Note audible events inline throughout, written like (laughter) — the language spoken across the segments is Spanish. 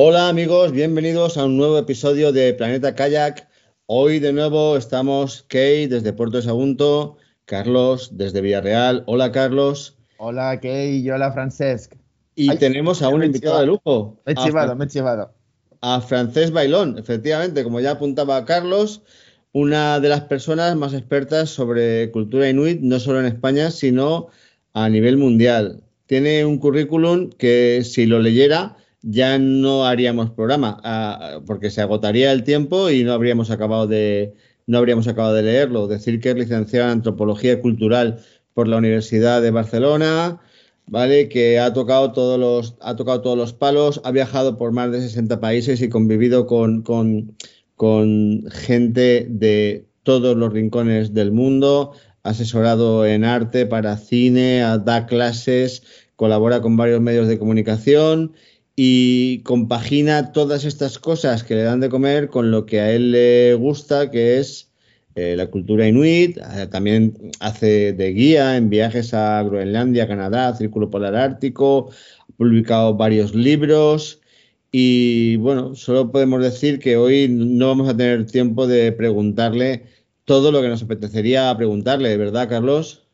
Hola amigos, bienvenidos a un nuevo episodio de Planeta Kayak. Hoy de nuevo estamos Kay desde Puerto de Sagunto, Carlos desde Villarreal. Hola Carlos. Hola Kay y hola Francesc. Y tenemos a un invitado de lujo. Me he chivado, me he chivado. A Francés Bailón, efectivamente, como ya apuntaba Carlos, una de las personas más expertas sobre cultura inuit, no solo en España, sino a nivel mundial. Tiene un currículum que si lo leyera ya no haríamos programa, ah, porque se agotaría el tiempo y no habríamos acabado de no habríamos acabado de leerlo. Decir que es licenciado en antropología cultural por la Universidad de Barcelona, ¿vale? Que ha tocado todos los, ha tocado todos los palos, ha viajado por más de 60 países y convivido con, con, con gente de todos los rincones del mundo, asesorado en arte para cine, da clases, colabora con varios medios de comunicación y compagina todas estas cosas que le dan de comer con lo que a él le gusta, que es eh, la cultura inuit. Eh, también hace de guía en viajes a Groenlandia, Canadá, Círculo Polar Ártico, ha publicado varios libros. Y bueno, solo podemos decir que hoy no vamos a tener tiempo de preguntarle todo lo que nos apetecería preguntarle, ¿verdad, Carlos?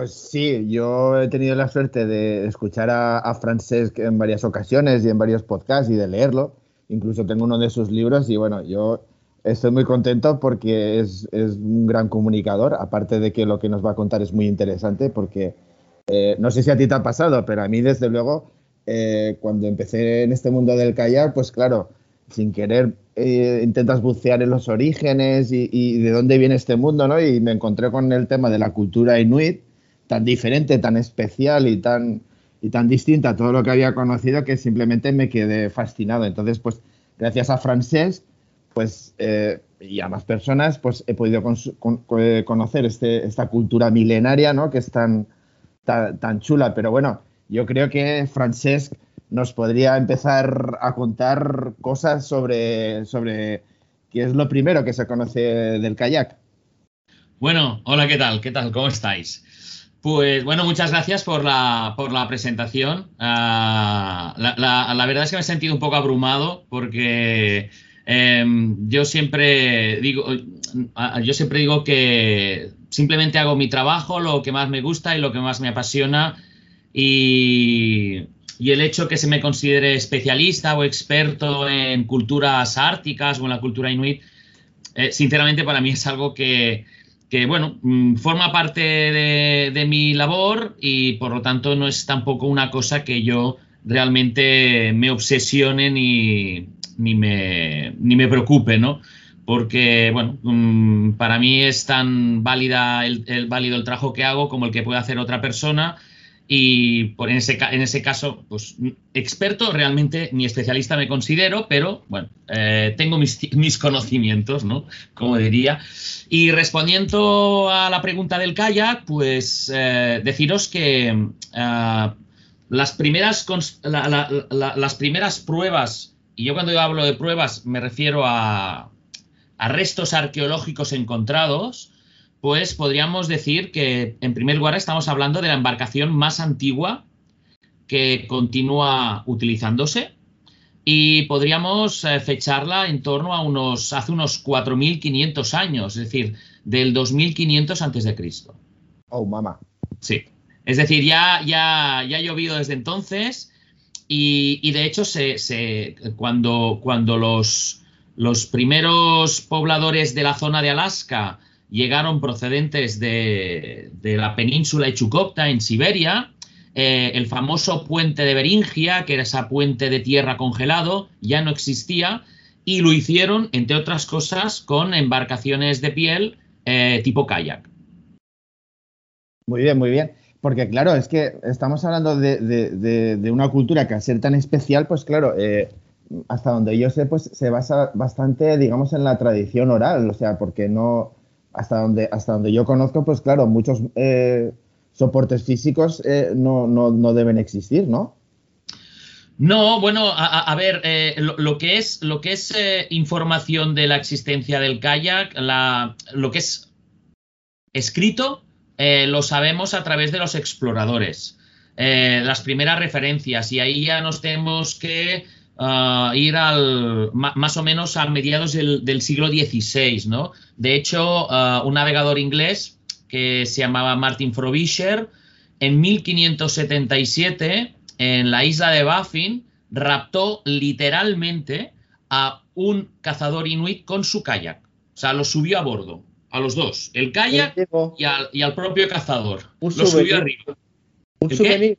Pues sí, yo he tenido la suerte de escuchar a, a Francesc en varias ocasiones y en varios podcasts y de leerlo. Incluso tengo uno de sus libros y bueno, yo estoy muy contento porque es, un gran comunicador, aparte de que lo que nos va a contar es muy interesante porque eh, no sé si a ti te ha pasado, pero a mí desde luego eh, cuando empecé en este mundo del kayak, pues claro, sin querer eh, intentas bucear en los orígenes y, y, de dónde viene este mundo, ¿no? Y me encontré con el tema de la cultura inuit tan diferente, tan especial y tan, y tan distinta a todo lo que había conocido que simplemente me quedé fascinado. Entonces, pues gracias a Francés pues, eh, y a más personas, pues he podido eh, conocer este, esta cultura milenaria, ¿no? Que es tan, tan, chula. Pero bueno, yo creo que Francesc nos podría empezar a contar cosas sobre, sobre qué es lo primero que se conoce del kayak. Bueno, hola, ¿qué tal? ¿Qué tal? ¿Cómo estáis? Pues bueno, muchas gracias por la, por la presentación. Ah, la, verdad es que me he sentido un poco abrumado porque em, yo siempre digo, yo siempre digo que simplemente hago mi trabajo, lo que más me gusta y lo que más me apasiona y, el hecho que se me considere especialista o experto en culturas árticas o en la cultura inuit, eh, sinceramente para mí es algo que, que bueno, mm, forma parte de, mi labor y por lo tanto no es tampoco una cosa que yo realmente me obsesione ni, ni, me, ni me preocupe, ¿no? Porque, bueno, mm, para mí es tan válida el, válido el trabajo que hago como el que puede hacer otra persona y por en, ese, en ese caso, pues experto realmente ni especialista me considero, pero bueno, eh, tengo mis, mis, conocimientos, ¿no? Como diría. Y respondiendo a la pregunta del kayak, pues eh, deciros que eh, las, primeras, las primeras pruebas, y yo cuando yo hablo de pruebas me refiero a, a restos arqueológicos encontrados, pues podríamos decir que, en primer lugar, estamos hablando de la embarcación más antigua que continúa utilizándose y podríamos eh, fecharla en torno a unos, hace unos 4.500 años, es decir, del 2500 antes de Cristo. Oh, mamá. Sí. Es decir, ya, ya, ya ha llovido desde entonces y, de hecho se, cuando, cuando los, los primeros pobladores de la zona de Alaska llegaron procedentes de, la península de Chukotka en Siberia. Eh, el famoso puente de Beringia, que era esa puente de tierra congelado, ya no existía y lo hicieron, entre otras cosas, con embarcaciones de piel eh, tipo kayak. Muy bien, muy bien. Porque claro, es que estamos hablando de, una cultura que al ser tan especial, pues claro, eh, hasta donde yo sé, pues se basa bastante, digamos, en la tradición oral, o sea, porque no, hasta donde, hasta donde yo conozco, pues claro, muchos eh, soportes físicos eh, no, no, no, deben existir, ¿no? No, bueno, a, ver, eh, lo, lo, que es, lo que es información de la existencia del kayak, la, lo que es escrito, lo sabemos a través de los exploradores. las primeras referencias, y ahí ya nos tenemos que uh, ir al, más o menos a mediados del, del siglo XVI, ¿no? De hecho, uh, un navegador inglés que se llamaba Martin Frobisher, en 1577, en la isla de Baffin, raptó literalmente a un cazador inuit con su kayak. O sea, lo subió a bordo, a los dos, el kayak y al, y al propio cazador. Un lo souvenir. subió arriba. Un ¿El souvenir.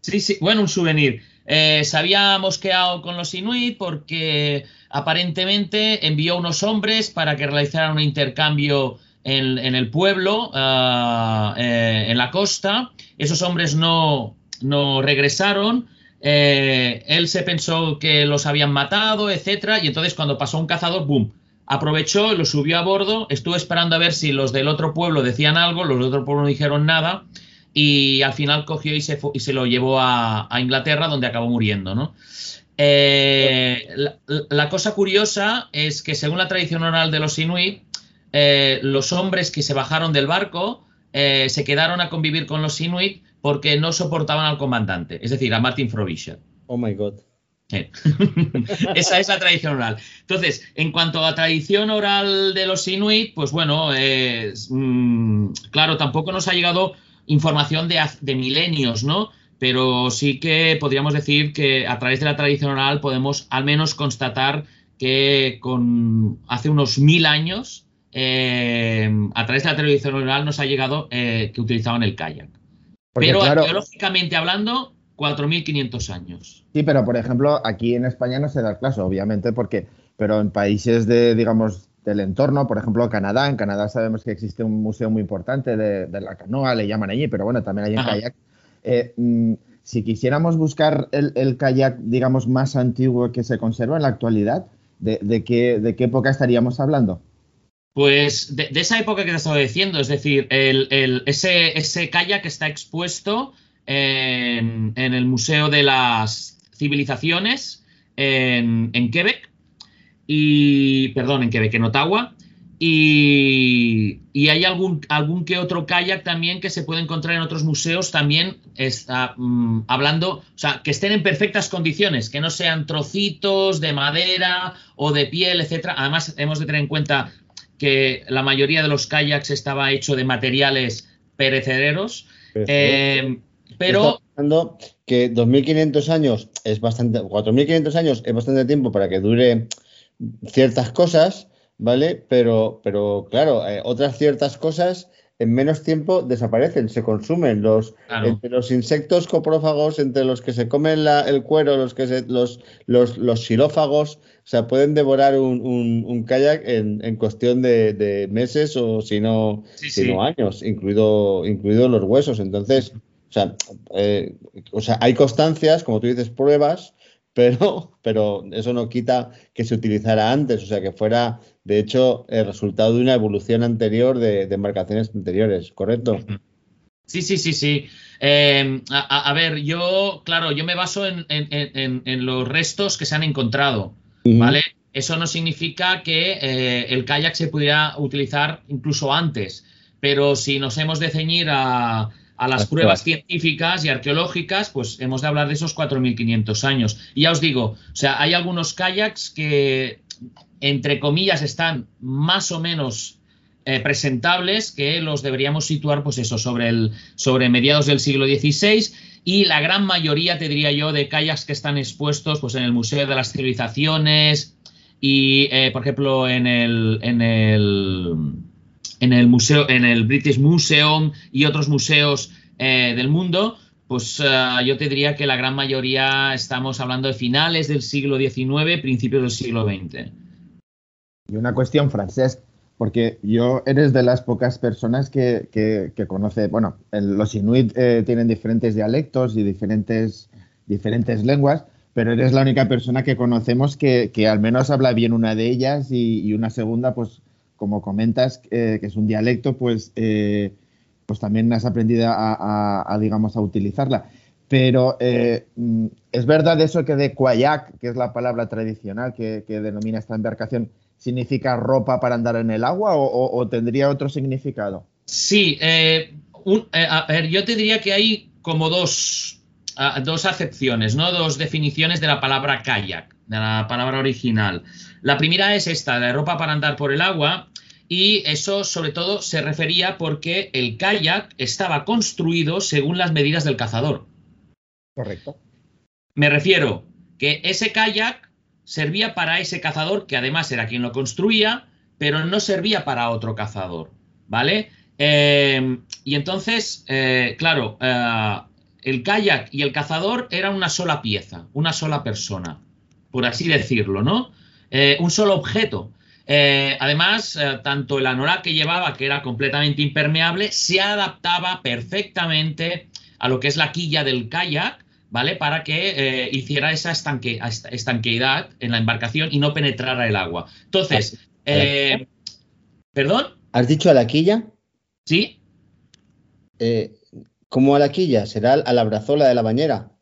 Sí, sí, bueno, un souvenir. Eh, se había mosqueado con los inuit porque aparentemente envió unos hombres para que realizaran un intercambio en, el pueblo, uh, eh, en la costa. Esos hombres no, no regresaron. Eh, él se pensó que los habían matado, etcétera, y entonces cuando pasó un cazador, ¡boom! Aprovechó, lo subió a bordo, estuvo esperando a ver si los del otro pueblo decían algo, los del otro pueblo no dijeron nada, y al final cogió y se, y se lo llevó a, a, Inglaterra, donde acabó muriendo, ¿no? Eh, la, la, cosa curiosa es que según la tradición oral de los inuit, eh, los hombres que se bajaron del barco eh, se quedaron a convivir con los inuit porque no soportaban al comandante, es decir, a Martin Frobisher. Oh my God. Sí. (laughs) Esa es la tradición oral. Entonces, en cuanto a la tradición oral de los inuit, pues bueno, mmm, claro, tampoco nos ha llegado información de, de, milenios, ¿no? Pero sí que podríamos decir que a través de la tradición oral podemos al menos constatar que con hace unos mil años, eh, a través de la tradición oral nos ha llegado eh, que utilizaban el kayak. Porque, pero claro, arqueológicamente hablando, 4.500 años. Sí, pero por ejemplo, aquí en España no se da el caso, obviamente, porque, pero en países de, digamos, del entorno, por ejemplo, Canadá, en Canadá sabemos que existe un museo muy importante de, de la canoa, le llaman allí, pero bueno, también hay en kayak. Eh, mm, si quisiéramos buscar el, el, kayak, digamos, más antiguo que se conserva en la actualidad, ¿de, de, qué, de qué época estaríamos hablando? Pues de, de, esa época que te estaba diciendo, es decir, el, el, ese, ese kayak está expuesto en, en, el Museo de las Civilizaciones en, en, Quebec, y, perdón, en Quebec, en Ottawa, y, y, hay algún, algún que otro kayak también que se puede encontrar en otros museos también está, mmm, hablando, o sea, que estén en perfectas condiciones, que no sean trocitos de madera o de piel, etcétera. Además, hemos de tener en cuenta que la mayoría de los kayaks estaba hecho de materiales perecederos. Eh, pero. Que 2.500 años es bastante. 4.500 años es bastante tiempo para que dure ciertas cosas, ¿vale? Pero, pero claro, eh, otras ciertas cosas en menos tiempo desaparecen, se consumen. Los, claro. Entre los insectos coprófagos, entre los que se comen la, el cuero, los que se, los, los, los xilófagos, o sea, pueden devorar un, un, un kayak en, en cuestión de, de, meses o si no, sí, sí. años, incluido, incluido los huesos. Entonces, o sea, eh, o sea, hay constancias, como tú dices, pruebas, pero, pero eso no quita que se utilizara antes, o sea, que fuera, de hecho, el resultado de una evolución anterior de, de embarcaciones anteriores, ¿correcto? Sí, sí, sí, sí. Eh, a, a, ver, yo, claro, yo me baso en, en, en, en, los restos que se han encontrado, uh -huh. ¿vale? Eso no significa que eh, el kayak se pudiera utilizar incluso antes, pero si nos hemos de ceñir a, a las pruebas científicas y arqueológicas, pues hemos de hablar de esos 4.500 años. Y ya os digo, o sea, hay algunos kayaks que, entre comillas, están más o menos eh, presentables, que los deberíamos situar, pues eso, sobre, el, sobre mediados del siglo XVI. Y la gran mayoría, te diría yo, de kayaks que están expuestos pues, en el Museo de las Civilizaciones y, eh, por ejemplo, en el, en el en el museo, en el British Museum y otros museos eh, del mundo, pues uh, yo te diría que la gran mayoría estamos hablando de finales del siglo XIX, principios del siglo XX. Y una cuestión, Francesc, porque yo eres de las pocas personas que, que, que conoce, bueno, los inuit eh, tienen diferentes dialectos y diferentes, diferentes lenguas, pero eres la única persona que conocemos que, al menos habla bien una de ellas y, una segunda, pues como comentas, eh, que es un dialecto, pues, eh, pues también has aprendido a, digamos, a utilizarla. Pero eh, mm, es verdad eso que de cuayac, que es la palabra tradicional que, denomina esta embarcación, significa ropa para andar en el agua o, tendría otro significado? Sí, a ver, yo te diría que hay como dos, dos acepciones, ¿no? Dos definiciones de la palabra kayak, de la palabra original. La primera es esta, de ropa para andar por el agua, y eso sobre todo se refería porque el kayak estaba construido según las medidas del cazador. Correcto. Me refiero que ese kayak servía para ese cazador, que además era quien lo construía, pero no servía para otro cazador, ¿vale? Eh, y entonces, eh, claro, eh, el kayak y el cazador eran una sola pieza, una sola persona, por así decirlo, ¿no? Eh, un solo objeto. Eh, además, eh, tanto el anorak que llevaba, que era completamente impermeable, se adaptaba perfectamente a lo que es la quilla del kayak, ¿vale? Para que hiciera esa estanque, estanqueidad en la embarcación y no penetrara el agua. Entonces, ¿perdón? ¿Has dicho a la quilla? Sí. ¿Cómo a la quilla? ¿Será a la brazola de la bañera?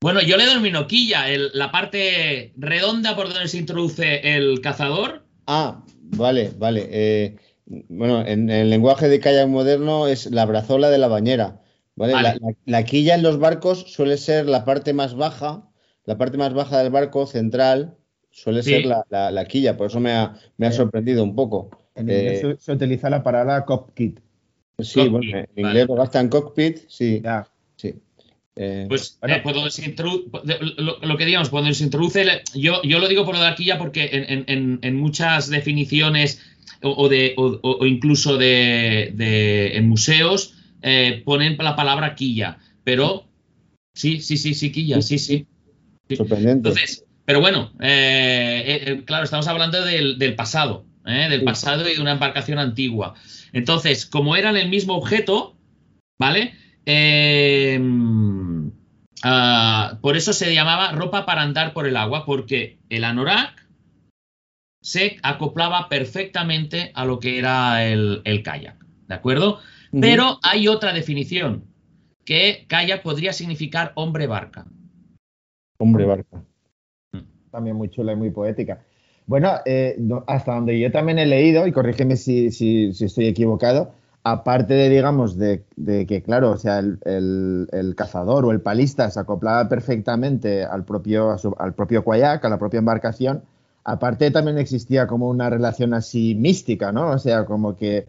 Bueno, yo le denomino quilla, la parte redonda por donde se introduce el cazador. Ah, vale, vale. Eh, bueno, en, el lenguaje de kayak moderno es la brazola de la bañera. La, quilla en los barcos suele ser la parte más baja, la parte más baja del barco central suele ser la, quilla, por eso me ha, sorprendido un poco. En inglés eh, se utiliza la palabra cockpit. Sí, bueno, en inglés lo gastan cockpit, sí. sí. Eh, pues, eh, pues lo, que digamos, cuando se introduce, yo, yo lo digo por lo de aquí ya porque en, muchas definiciones o, de, o, incluso de, en museos eh, ponen la palabra quilla, pero sí, sí, sí, sí, quilla, sí, sí. Sorprendente. Entonces, pero bueno, claro, estamos hablando del, del pasado, del pasado y de una embarcación antigua. Entonces, como eran el mismo objeto, ¿vale? Em, ah, por eso se llamaba ropa para andar por el agua, porque el anorak se acoplaba perfectamente a lo que era el, kayak, ¿de acuerdo? Pero hay otra definición, que kayak podría significar hombre barca. Hombre barca. También muy chula y muy poética. Bueno, eh, hasta donde yo también he leído, y corrígeme si, estoy equivocado, aparte de, digamos, de, que, claro, o sea, el, cazador o el palista se acoplaba perfectamente al propio, al propio kayak, a la propia embarcación, aparte también existía como una relación así mística, ¿no? O sea, como que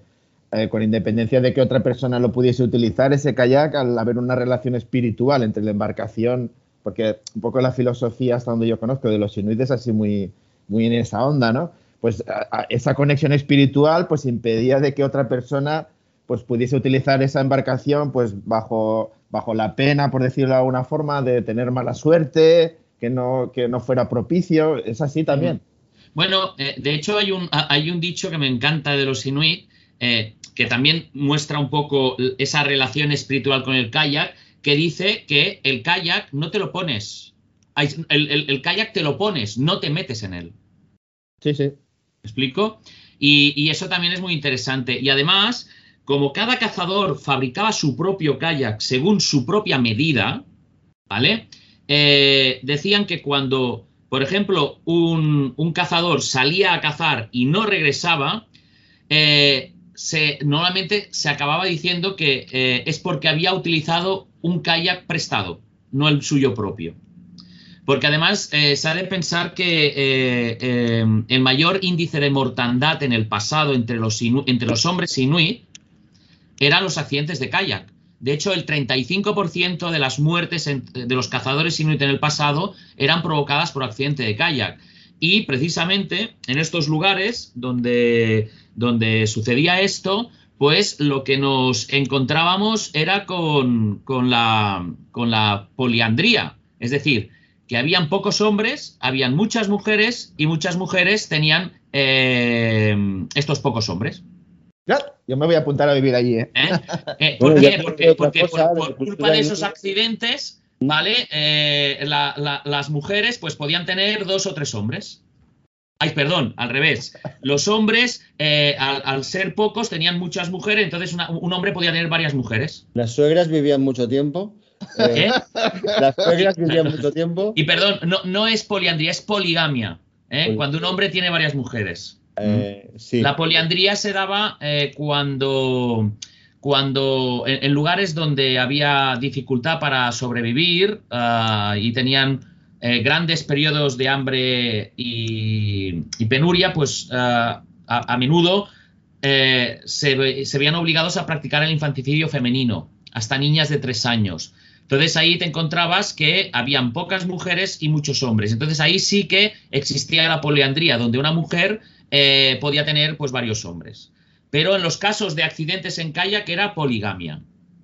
eh, con independencia de que otra persona lo pudiese utilizar, ese kayak, al haber una relación espiritual entre la embarcación, porque un poco la filosofía, hasta donde yo conozco, de los inuites así muy muy en esa onda, ¿no? Pues esa conexión espiritual pues impedía de que otra persona pues pudiese utilizar esa embarcación pues bajo, bajo la pena, por decirlo de alguna forma, de tener mala suerte, que no, que no fuera propicio. Es así también. Bueno, eh, de hecho hay un, hay un dicho que me encanta de los inuit, eh, que también muestra un poco esa relación espiritual con el kayak, que dice que el kayak no te lo pones. El, el kayak te lo pones, no te metes en él. Sí, sí. ¿Me explico? Y, eso también es muy interesante. Y además, como cada cazador fabricaba su propio kayak según su propia medida, ¿vale? Eh, decían que cuando, por ejemplo, un, cazador salía a cazar y no regresaba, eh, se, normalmente se acababa diciendo que eh, es porque había utilizado un kayak prestado, no el suyo propio. Porque además eh, se ha de pensar que eh, eh, el mayor índice de mortandad en el pasado entre los, hombres inuit eran los accidentes de kayak. De hecho, el 35% de las muertes de los cazadores inuit en el pasado eran provocadas por accidente de kayak. Y precisamente en estos lugares donde, sucedía esto, pues lo que nos encontrábamos era con, con, la, con la poliandría. Es decir, que habían pocos hombres, habían muchas mujeres y muchas mujeres tenían eh, estos pocos hombres. yo me voy a apuntar a vivir allí. ¿eh? ¿Eh? (laughs) ¿Por qué? Porque, por, culpa de esos accidentes, ¿vale? Eh, las mujeres pues podían tener dos o tres hombres. Ay, perdón, al revés. Los hombres, eh, al, ser pocos, tenían muchas mujeres, entonces un hombre podía tener varias mujeres. ¿Las suegras vivían mucho tiempo? ¿Qué? Las suegras vivían mucho tiempo. Y perdón, no, no es poliandría, es poligamia. Cuando un hombre tiene varias mujeres. La poliandría se daba cuando cuando en, lugares donde había dificultad para sobrevivir ah, y tenían eh, grandes periodos de hambre y, penuria, pues ah, a, menudo eh, se, se, veían obligados a practicar el infanticidio femenino, hasta niñas de tres años. Entonces ahí te encontrabas que habían pocas mujeres y muchos hombres. Entonces ahí sí que existía la poliandría, donde una mujer eh, podía tener pues varios hombres pero en los casos de accidentes en kayak era poligamia.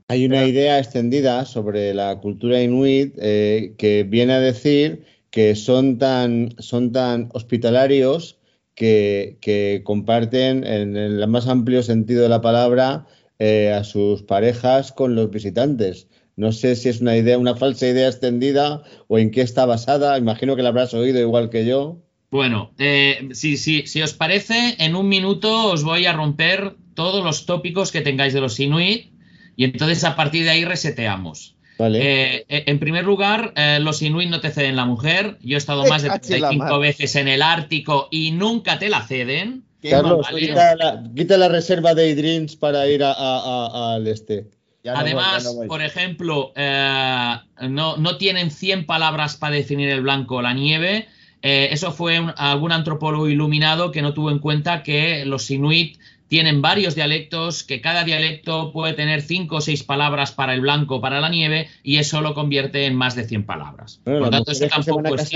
Hay una idea extendida sobre la cultura inuit eh, que viene a decir que son tan, son tan hospitalarios que, comparten en el más amplio sentido de la palabra eh, a sus parejas con los visitantes. No sé si es una idea, una falsa idea extendida o en qué está basada. Imagino que la habrás oído igual que yo. Bueno, eh, si, si, os parece, en un minuto os voy a romper todos los tópicos que tengáis de los Inuit y entonces a partir de ahí reseteamos. Vale. Eh, en primer lugar, eh, los Inuit no te ceden la mujer. Yo he estado (laughs) más de 35 veces en el Ártico y nunca te la ceden. Carlos, quita, la, reserva de Idrins para ir al este. Además, por ejemplo, no, no, tienen 100 palabras para definir el blanco o la nieve. Eh, eso fue algún antropólogo iluminado que no tuvo en cuenta que los inuit tienen varios dialectos, que cada dialecto puede tener cinco o seis palabras para el blanco, para la nieve, y eso lo convierte en más de 100 palabras. Por lo tanto, eso tampoco es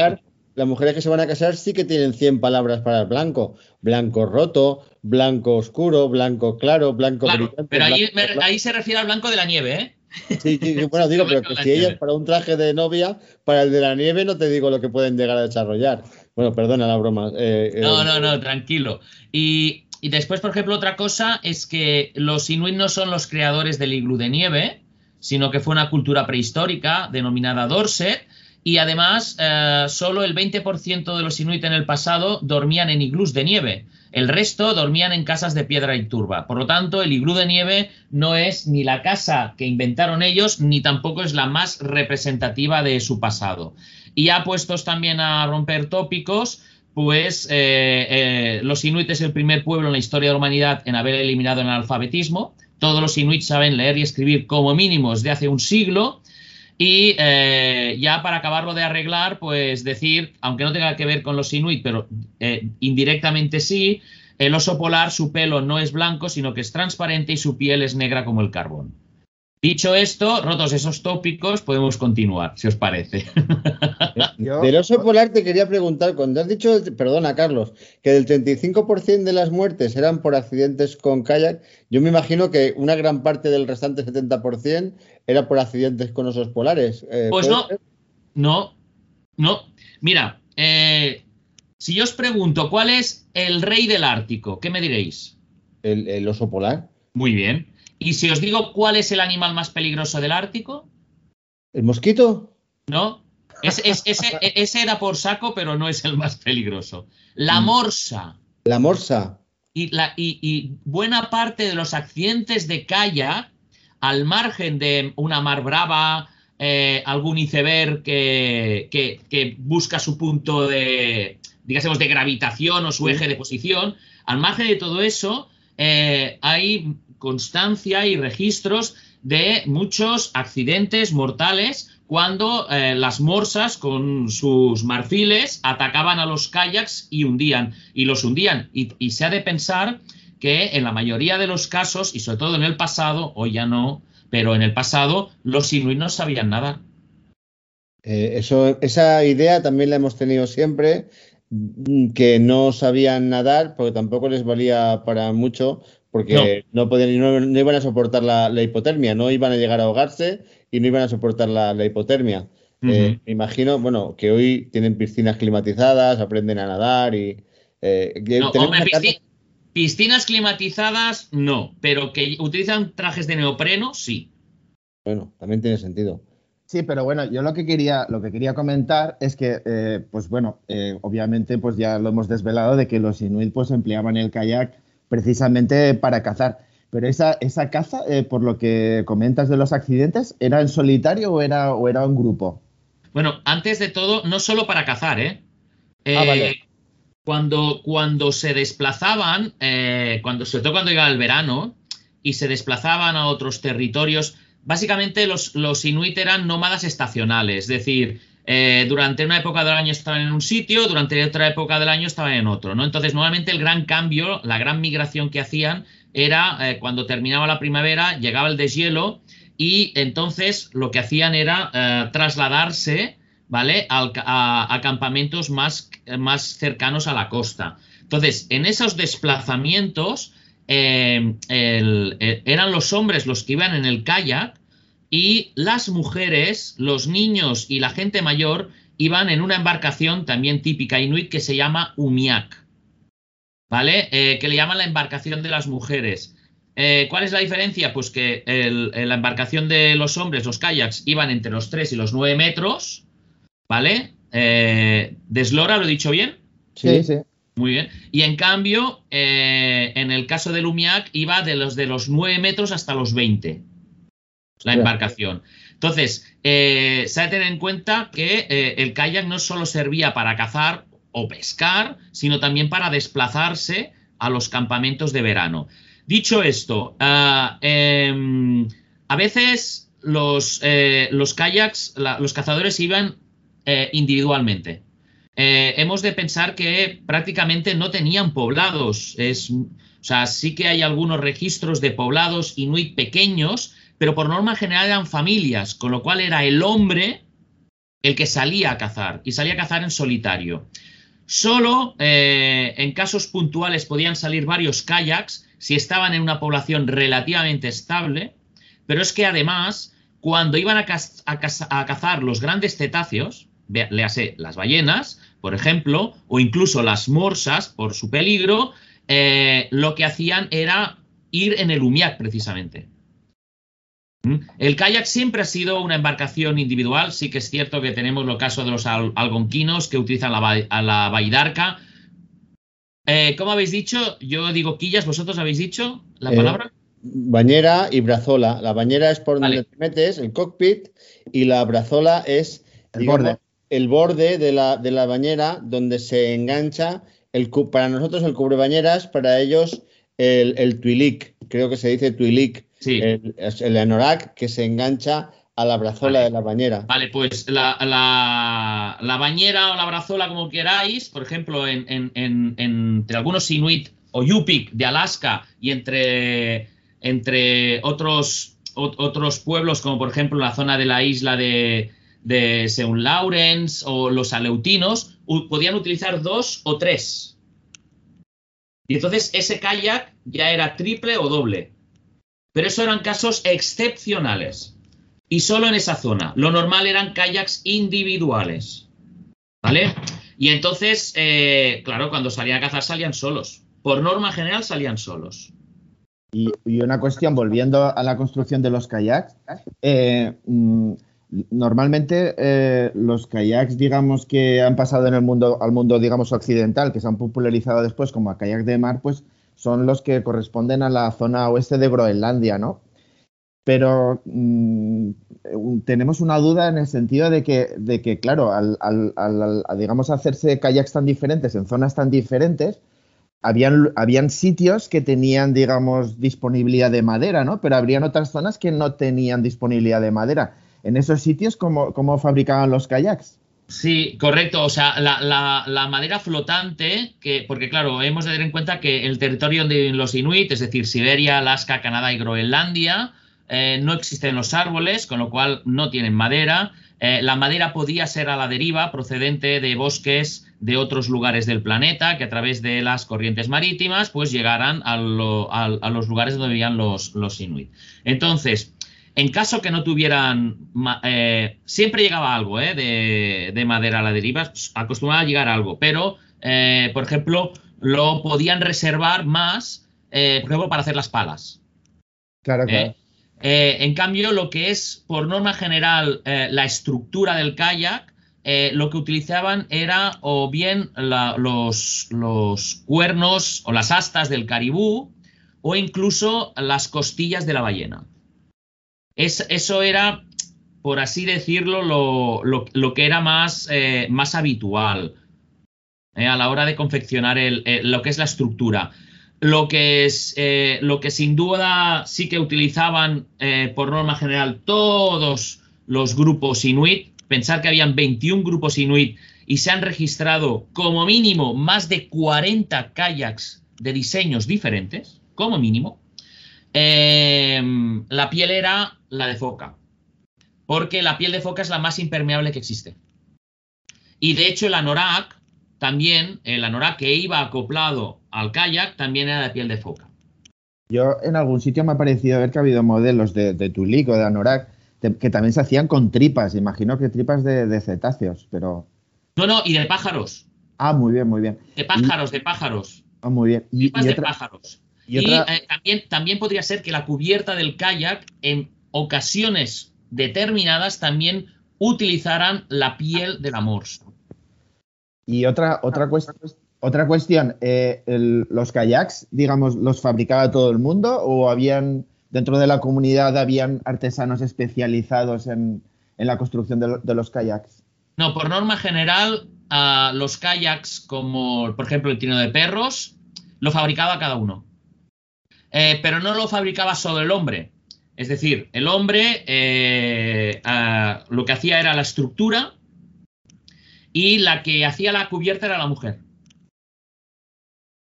las mujeres que se van a casar sí que tienen 100 palabras para el blanco. Blanco roto, blanco oscuro, blanco claro, blanco brillante. Pero ahí, ahí, se refiere al blanco de la nieve, ¿eh? Sí, bueno, digo, (laughs) pero que si ellas para un traje de novia, para el de la nieve no te digo lo que pueden llegar a desarrollar. Bueno, perdona la broma. Eh, eh, no, no, no, tranquilo. Y, después, por ejemplo, otra cosa es que los inuit no son los creadores del iglú de nieve, sino que fue una cultura prehistórica denominada Dorset. Y además, eh, solo el 20% de los inuit en el pasado dormían en iglús de nieve. El resto dormían en casas de piedra y turba. Por lo tanto, el iglú de nieve no es ni la casa que inventaron ellos, ni tampoco es la más representativa de su pasado. Y ya puestos también a romper tópicos, pues eh, eh, los inuit es el primer pueblo en la historia de la humanidad en haber eliminado el analfabetismo. Todos los inuit saben leer y escribir como mínimo desde hace un siglo. Y eh, ya para acabarlo de arreglar, pues decir, aunque no tenga que ver con los inuit, pero eh, indirectamente sí, el oso polar, su pelo no es blanco, sino que es transparente y su piel es negra como el carbón. Dicho esto, rotos esos tópicos, podemos continuar, si os parece. (laughs) Del oso polar te quería preguntar, cuando has dicho, perdona Carlos, que del 35% de las muertes eran por accidentes con kayak, yo me imagino que una gran parte del restante 70% era por accidentes con osos polares. Eh, pues no, no, no. Mira, eh, si yo os pregunto cuál es el rey del Ártico, ¿qué me diréis? el oso polar. Muy bien. Y si os digo cuál es el animal más peligroso del Ártico. ¿El mosquito? No. (laughs) ese, era por saco, pero no es el más peligroso. La mm. morsa. La morsa. Y, la, y, buena parte de los accidentes de kayak, al margen de una mar brava, eh, algún iceberg que, que, busca su punto de, digamos, de gravitación o su eje de posición, al margen de todo eso, eh, hay constancia y registros de muchos accidentes mortales cuando eh, las morsas con sus marfiles atacaban a los kayaks y hundían, y los hundían. Y, se ha de pensar que en la mayoría de los casos, y sobre todo en el pasado, hoy ya no, pero en el pasado, los inuit no sabían nada. Eh, esa idea también la hemos tenido siempre, que no sabían nadar, porque tampoco les valía para mucho, porque no, podían, no, iban a soportar la, hipotermia, no iban a llegar a ahogarse y no iban a soportar la, hipotermia. Eh, me imagino, bueno, que hoy tienen piscinas climatizadas, aprenden a nadar y... Eh, no, piscinas climatizadas no, pero que utilizan trajes de neopreno, sí. Bueno, también tiene sentido. Sí, pero bueno, yo lo que quería, lo que quería comentar es que, eh, pues bueno, eh, obviamente, pues ya lo hemos desvelado de que los inuit pues empleaban el kayak precisamente para cazar. Pero esa, esa caza, eh, por lo que comentas de los accidentes, ¿era en solitario o era, o era en grupo? Bueno, antes de todo, no solo para cazar, ¿eh? Ah, vale. Cuando, cuando se desplazaban, cuando, sobre todo cuando llegaba el verano, y se desplazaban a otros territorios, básicamente los, los inuit eran nómadas estacionales, es decir, eh, durante una época del año estaban en un sitio, durante otra época del año estaban en otro, ¿no? Entonces, normalmente el gran cambio, la gran migración que hacían era eh, cuando terminaba la primavera, llegaba el deshielo y entonces lo que hacían era eh, trasladarse, ¿vale? a, campamentos más, más cercanos a la costa. Entonces, en esos desplazamientos, eran los hombres los que iban en el kayak y las mujeres, los niños y la gente mayor iban en una embarcación también típica inuit que se llama umiak, ¿vale? Eh, que le llaman la embarcación de las mujeres. Eh, ¿Cuál es la diferencia? Pues que la embarcación de los hombres, los kayaks, iban entre los 3 y los 9 metros, ¿vale? Eh, ¿Deslora, lo he dicho bien? Sí, sí. Muy bien. Y en cambio, eh, en el caso del UMIAC, iba de los de los 9 metros hasta los 20, la embarcación. Entonces, eh, se ha de tener en cuenta que eh, el kayak no solo servía para cazar o pescar, sino también para desplazarse a los campamentos de verano. Dicho esto, ah, em, a veces los, los kayaks, los cazadores iban individualmente. Eh, hemos de pensar que prácticamente no tenían poblados. Es, o sea, sí que hay algunos registros de poblados inuit pequeños, pero por norma general eran familias, con lo cual era el hombre el que salía a cazar y salía a cazar en solitario. Solo eh, en casos puntuales podían salir varios kayaks si estaban en una población relativamente estable, pero es que además, cuando iban a, cazar los grandes cetáceos, léase las ballenas, por ejemplo, o incluso las morsas, por su peligro, eh, lo que hacían era ir en el humiac precisamente. ¿Mm? El kayak siempre ha sido una embarcación individual, sí que es cierto que tenemos los casos de los algonquinos que utilizan la, a la baidarca. Eh, ¿Cómo habéis dicho? Yo digo quillas, ¿vosotros habéis dicho la eh, palabra? bañera y brazola. La bañera es por donde te metes, el cockpit, y la brazola es el borde el borde de la, de la bañera donde se engancha, el, para nosotros el cubrebañeras, para ellos el, el tuilic, creo que se dice tuilic, sí. el, el anorak que se engancha a la brazola vale. de la bañera. Vale, pues la, la, la, bañera o la brazola, como queráis, por ejemplo, en, en, en, entre algunos inuit o yupik de Alaska y entre, entre otros, otros pueblos, como por ejemplo la zona de la isla de, de St. Lawrence o los aleutinos podían utilizar dos o tres. Y entonces ese kayak ya era triple o doble. Pero eso eran casos excepcionales. Y solo en esa zona. Lo normal eran kayaks individuales. ¿Vale? Y entonces, eh, claro, cuando salían a cazar salían solos. Por norma general salían solos. Y, una cuestión, volviendo a la construcción de los kayaks. Eh, mm, Normalmente eh, los kayaks, digamos, que han pasado en el mundo, al mundo, digamos, occidental, que se han popularizado después como a kayak de mar, pues son los que corresponden a la zona oeste de Groenlandia, ¿no? Pero mmm, tenemos una duda en el sentido de que, de que claro, al, al, al, al, digamos, hacerse kayaks tan diferentes en zonas tan diferentes, habían, habían sitios que tenían, digamos, disponibilidad de madera, ¿no? Pero habrían otras zonas que no tenían disponibilidad de madera en esos sitios cómo, cómo fabricaban los kayaks. Sí, correcto. O sea, la, madera flotante, que, porque claro, hemos de tener en cuenta que el territorio de los inuit, es decir, Siberia, Alaska, Canadá y Groenlandia, eh, no existen los árboles, con lo cual no tienen madera. Eh, la madera podía ser a la deriva, procedente de bosques de otros lugares del planeta, que a través de las corrientes marítimas, pues llegaran a, lo, a, a los lugares donde vivían los inuit. Entonces, en caso que no tuvieran, eh, siempre llegaba algo eh, de, de, madera a la deriva, acostumbraba a llegar algo, pero, eh, por ejemplo, lo podían reservar más, por ejemplo, para hacer las palas. Claro, claro. Eh, en cambio, lo que es, por norma general, eh, la estructura del kayak, eh, lo que utilizaban era o bien los, cuernos o las astas del caribú o incluso las costillas de la ballena. Eso era, por así decirlo, lo, que era más, más habitual a la hora de confeccionar lo que es la estructura. Lo que, es, eh, lo que sin duda sí que utilizaban eh, por norma general todos los grupos inuit, pensar que habían 21 grupos inuit y se han registrado como mínimo más de 40 kayaks de diseños diferentes, como mínimo, eh, la piel era la de foca, porque la piel de foca es la más impermeable que existe. Y de hecho el anorak, también el anorak que iba acoplado al kayak, también era de piel de foca. Yo en algún sitio me ha parecido ver que ha habido modelos de, de tulik o de anorak que también se hacían con tripas. Imagino que tripas de, cetáceos, pero... No, no, y de pájaros. Ah, muy bien, muy bien. De pájaros, de pájaros. Ah, muy bien. Y, tripas de pájaros. Y, eh, también, también podría ser que la cubierta del kayak en ocasiones determinadas también utilizaran la piel del amor. Y otra, otra, otra cuestión, eh, ¿los kayaks, digamos, los fabricaba todo el mundo o habían, dentro de la comunidad, habían artesanos especializados en, la construcción de, los kayaks? No, por norma general, los kayaks, como por ejemplo el tino de perros, lo fabricaba cada uno. Eh, pero no lo fabricaba solo el hombre. Es decir, el hombre eh, lo que hacía era la estructura, y la que hacía la cubierta era la mujer.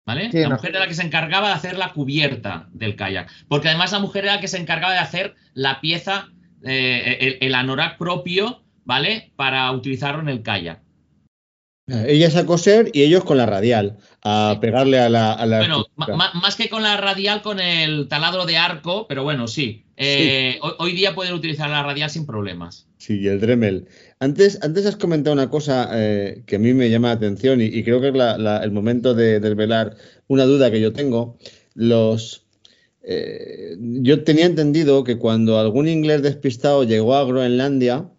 ¿Vale? la mujer era la que se encargaba de hacer la cubierta del kayak. Porque además la mujer era la que se encargaba de hacer la pieza, eh, el, anorak propio, ¿vale? Para utilizarlo en el kayak. Ellas a coser y ellos con la radial, a pegarle a la. bueno, más que con la radial, con el taladro de arco, pero bueno, sí. Eh, hoy, día pueden utilizar la radial sin problemas. Sí, y el Dremel. Antes, antes has comentado una cosa eh, que a mí me llama la atención y, creo que es el momento de desvelar una duda que yo tengo. Los, eh, yo tenía entendido que cuando algún inglés despistado llegó a Groenlandia,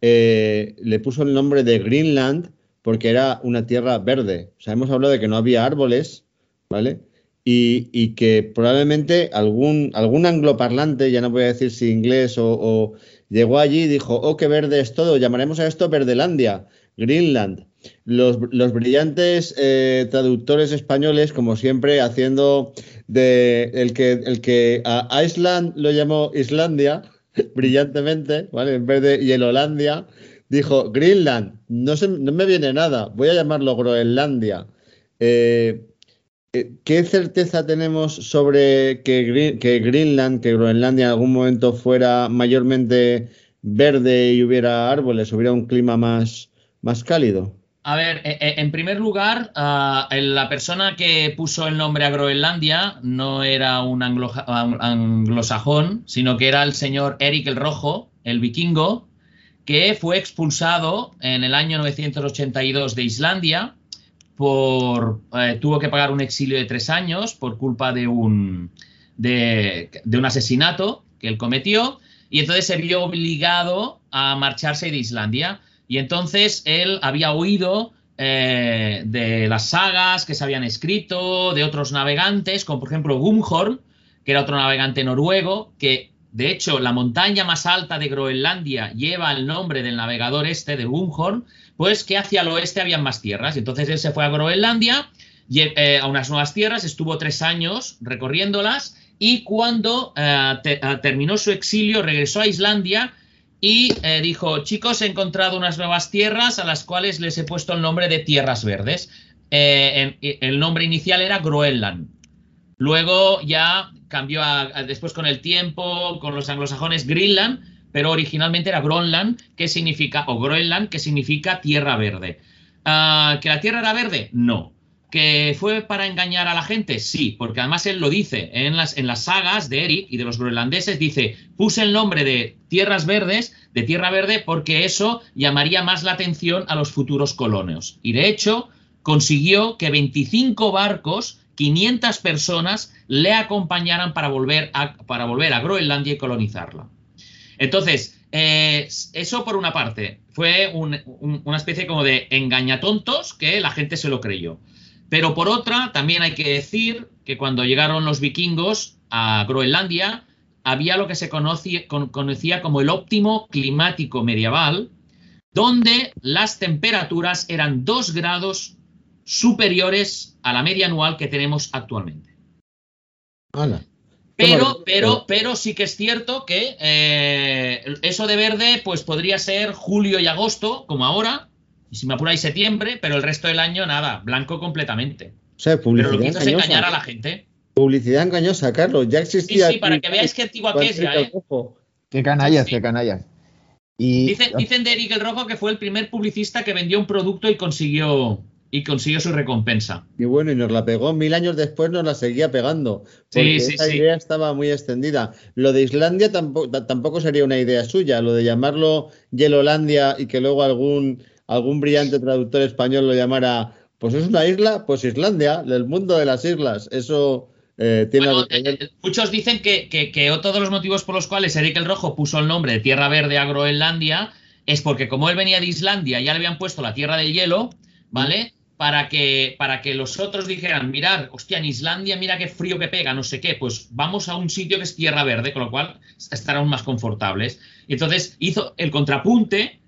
le puso el nombre de Greenland porque era una tierra verde. O sea, hemos hablado de que no había árboles, ¿vale? Y, que probablemente algún, algún angloparlante, ya no voy a decir si inglés o, llegó allí y dijo, oh, qué verde es todo, llamaremos a esto Verdelandia, Greenland. Los, brillantes eh, traductores españoles, como siempre, haciendo de el que, el que a Iceland lo llamó Islandia, (laughs) brillantemente, ¿vale? En vez de y el dijo Greenland, no, no me viene nada, voy a llamarlo Groenlandia. Eh, eh, ¿Qué certeza tenemos sobre que, que, Greenland, que Groenlandia en algún momento fuera mayormente verde y hubiera árboles, hubiera un clima más, más cálido? A ver, eh, en primer lugar, ah, la persona que puso el nombre a Groenlandia no era un anglosajón, sino que era el señor Eric el Rojo, el vikingo, que fue expulsado en el año 982 de Islandia por eh, tuvo que pagar un exilio de tres años por culpa de un de, un asesinato que él cometió y entonces se vio obligado a marcharse de Islandia. Y entonces él había oído eh, de las sagas que se habían escrito de otros navegantes como por ejemplo Gumhorn que era otro navegante noruego que de hecho, la montaña más alta de Groenlandia lleva el nombre del navegador este de Gunhorn, pues que hacia el oeste habían más tierras. Entonces él se fue a Groenlandia, eh, a unas nuevas tierras, estuvo tres años recorriéndolas y cuando eh, eh, terminó su exilio regresó a Islandia y dijo, chicos, he encontrado unas nuevas tierras a las cuales les he puesto el nombre de Tierras Verdes. el nombre inicial era Groenland. Luego ya cambió después con el tiempo, con los anglosajones, Greenland, pero originalmente era Groenland, que significa, o Groenland, que significa tierra verde. Ah, ¿Que la tierra era verde? No. ¿Que fue para engañar a la gente? Sí, porque además él lo dice en las, en las sagas de Eric y de los groenlandeses, dice, puse el nombre de tierras verdes, de tierra verde, porque eso llamaría más la atención a los futuros colonos. Y de hecho, consiguió que 25 barcos 500 personas le acompañaran para volver a, para volver a Groenlandia y colonizarla. Entonces, eh, eso por una parte, fue una especie como de engañatontos que la gente se lo creyó. Pero por otra, también hay que decir que cuando llegaron los vikingos a Groenlandia, había lo que se conocía, conocía como el óptimo climático medieval, donde las temperaturas eran 2 grados superiores a la media anual que tenemos actualmente. Pero, pero, pero sí que es cierto que eh, eso de verde, pues podría ser julio y agosto, como ahora, y si me apuráis septiembre, pero el resto del año nada, blanco completamente. O sea, publicidad pero lo que hizo es engañar a la gente. Publicidad engañosa, Carlos. Ya existía. Sí, sí, para que veáis qué antigua que es ya, ¿eh? Qué canallas, qué canallas. Y... Dicen, dicen de Eric el Rojo que fue el primer publicista que vendió un producto y consiguió y consiguió su recompensa. Y bueno, y nos la pegó mil años después, nos la seguía pegando. Porque sí, esa idea estaba muy extendida. Lo de Islandia tampoco, tampoco, sería una idea suya. Lo de llamarlo Yelolandia y que luego algún, algún brillante traductor español lo llamara, pues es una isla, pues Islandia, el mundo de las islas. Eso. Eh, tiene bueno, eh, muchos dicen que, que, que otro de los motivos por los cuales Eric el Rojo puso el nombre de Tierra Verde a Groenlandia es porque como él venía de Islandia, ya le habían puesto la Tierra del Hielo, ¿vale? Para que, para que los otros dijeran, mirar, hostia, en Islandia, mira qué frío que pega, no sé qué, pues vamos a un sitio que es tierra verde, con lo cual estarán más confortables. Y entonces hizo el contrapunte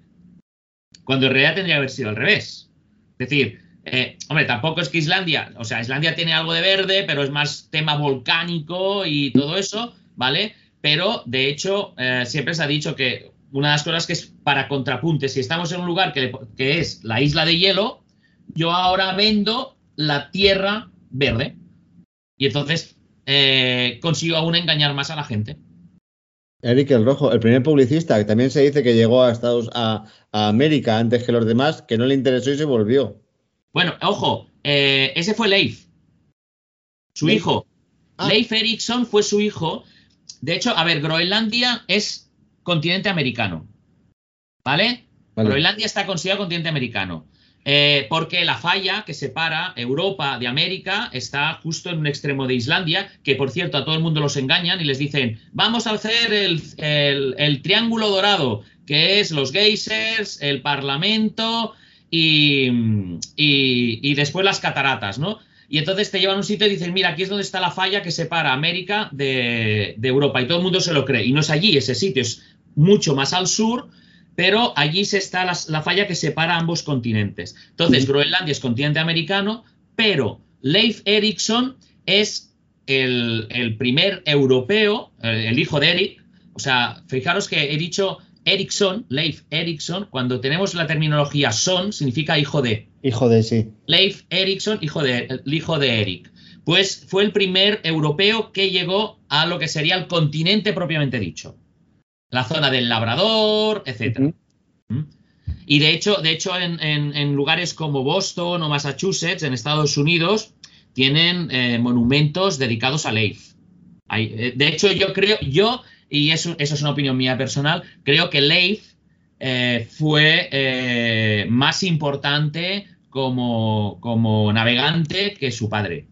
cuando en realidad tendría que haber sido al revés. Es decir, eh, hombre, tampoco es que Islandia, o sea, Islandia tiene algo de verde, pero es más tema volcánico y todo eso, ¿vale? Pero, de hecho, eh, siempre se ha dicho que una de las cosas que es para contrapunte, si estamos en un lugar que, que es la isla de hielo, yo ahora vendo la tierra verde. Y entonces eh, consigo aún engañar más a la gente. Eric el Rojo, el primer publicista, que también se dice que llegó a Estados a, América antes que los demás, que no le interesó y se volvió. Bueno, ojo, eh, ese fue Leif, su hijo. Ah. Leif Erikson fue su hijo. De hecho, a ver, Groenlandia es continente americano. ¿Vale? vale. Groenlandia está considerado continente americano. Eh, porque la falla que separa Europa de América está justo en un extremo de Islandia, que por cierto a todo el mundo los engañan y les dicen, vamos a hacer el, triángulo dorado, que es los geysers, el parlamento y, después las cataratas, ¿no? Y entonces te llevan a un sitio y dicen, mira, aquí es donde está la falla que separa América de Europa. Y todo el mundo se lo cree. Y no es allí ese sitio, es mucho más al sur, pero allí se está la, falla que separa ambos continentes. Entonces, Groenlandia es continente americano, pero Leif Erikson es el, primer europeo, el, hijo de Eric. O sea, fijaros que he dicho Ericsson, Leif Erikson, cuando tenemos la terminología son, significa hijo de. Hijo de, sí. Leif Erikson, hijo de, el hijo de Eric. Pues fue el primer europeo que llegó a lo que sería el continente propiamente dicho la zona del Labrador, etc. ¿Mm? Y de hecho, de hecho en, lugares como Boston o Massachusetts, en Estados Unidos, tienen eh, monumentos dedicados a Leif. Eh, de hecho, yo creo, yo, y eso, eso, es una opinión mía personal, creo que Leif eh, fue más importante como, como navegante que su padre.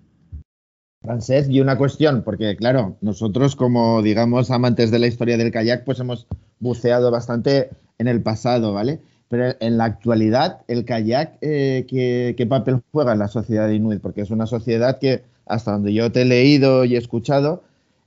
Francés, y una cuestión, porque claro, nosotros como digamos amantes de la historia del kayak, pues hemos buceado bastante en el pasado, ¿vale? Pero en la actualidad, el kayak, eh, ¿qué, papel juega en la sociedad inuit? Porque es una sociedad que, hasta donde yo te he leído y he escuchado,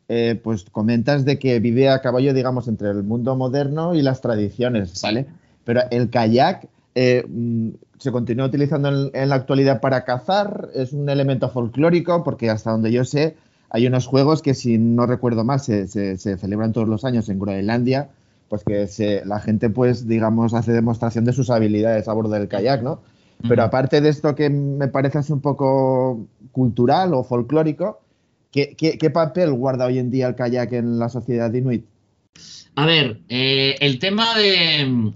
eh, pues comentas de que vive a caballo, digamos, entre el mundo moderno y las tradiciones, ¿vale? Pero el kayak, eh, mm, se continúa utilizando en, la actualidad para cazar, es un elemento folclórico, porque hasta donde yo sé, hay unos juegos que, si no recuerdo mal, se, celebran todos los años en Groenlandia, pues que la gente, pues, digamos, hace demostración de sus habilidades a bordo del kayak, ¿no? Pero aparte de esto que me parece así un poco cultural o folclórico, ¿qué, papel guarda hoy en día el kayak en la sociedad inuit? A ver, eh, el tema de,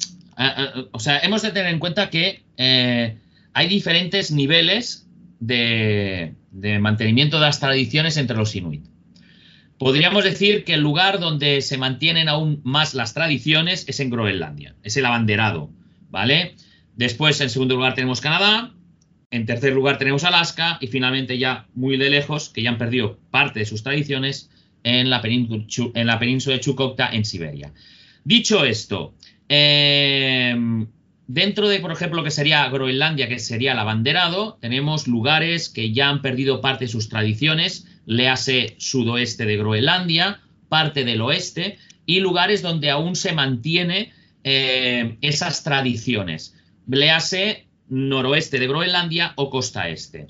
o sea, hemos de tener en cuenta que eh, hay diferentes niveles de, mantenimiento de las tradiciones entre los inuit. Podríamos decir que el lugar donde se mantienen aún más las tradiciones es en Groenlandia, es el abanderado, ¿vale? Después, en segundo lugar, tenemos Canadá, En tercer lugar tenemos Alaska y finalmente ya muy de lejos, que ya han perdido parte de sus tradiciones, en la península de Chukotka, en Siberia. Dicho esto, eh, dentro de, por ejemplo, lo que sería Groenlandia, que sería el abanderado, tenemos lugares que ya han perdido parte de sus tradiciones, léase sudoeste de Groenlandia, parte del oeste, y lugares donde aún se mantiene eh, esas tradiciones. Léase noroeste de Groenlandia o costa este.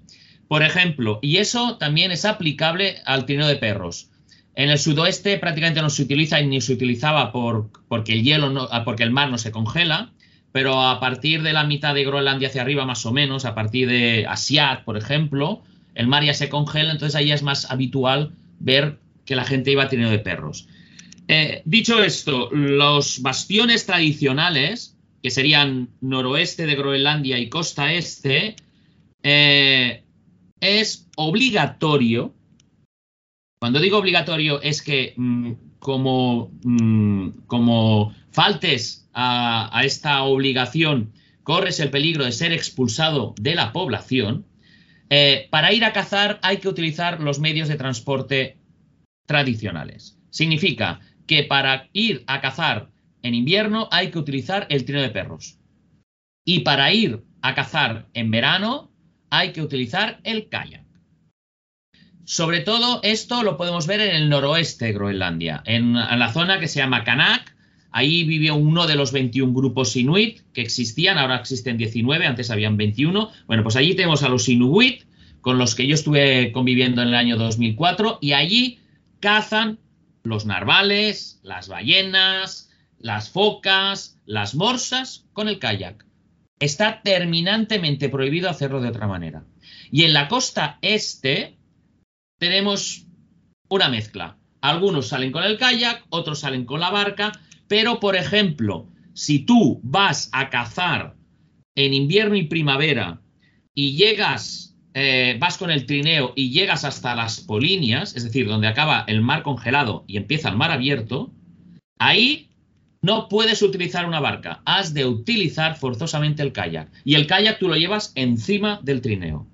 Por ejemplo, y eso también es aplicable al trineo de perros. En el sudoeste prácticamente no se utiliza y ni se utilizaba por, porque el hielo no, ah, porque el mar no se congela, pero a partir de la mitad de Groenlandia hacia arriba, más o menos, a partir de Asiat, por ejemplo, el mar ya se congela, entonces ahí es más habitual ver que la gente iba trineo de perros. Eh, dicho esto, los bastiones tradicionales, que serían noroeste de Groenlandia y costa este, eh, es obligatorio. Cuando digo obligatorio es que mm, como, mm, como faltes a, esta obligación, corres el peligro de ser expulsado de la población. Eh, para ir a cazar hay que utilizar los medios de transporte tradicionales. Significa que para ir a cazar en invierno hay que utilizar el trino de perros. Y para ir a cazar en verano hay que utilizar el kayak. Sobre todo esto lo podemos ver en el noroeste de Groenlandia, en, la zona que se llama Kanak. Ahí vivió uno de los 21 grupos inuit que existían, ahora existen 19, antes habían 21. Bueno, pues allí tenemos a los inuit, con los que yo estuve conviviendo en el año 2004, y allí cazan los narvales, las ballenas, las focas, las morsas con el kayak. Está terminantemente prohibido hacerlo de otra manera. Y en la costa este tenemos una mezcla. Algunos salen con el kayak, otros salen con la barca, pero por ejemplo, si tú vas a cazar en invierno y primavera y llegas eh, vas con el trineo y llegas hasta las Polinias, es decir, donde acaba el mar congelado y empieza el mar abierto, ahí no puedes utilizar una barca, has de utilizar forzosamente el kayak. Y el kayak tú lo llevas encima del trineo.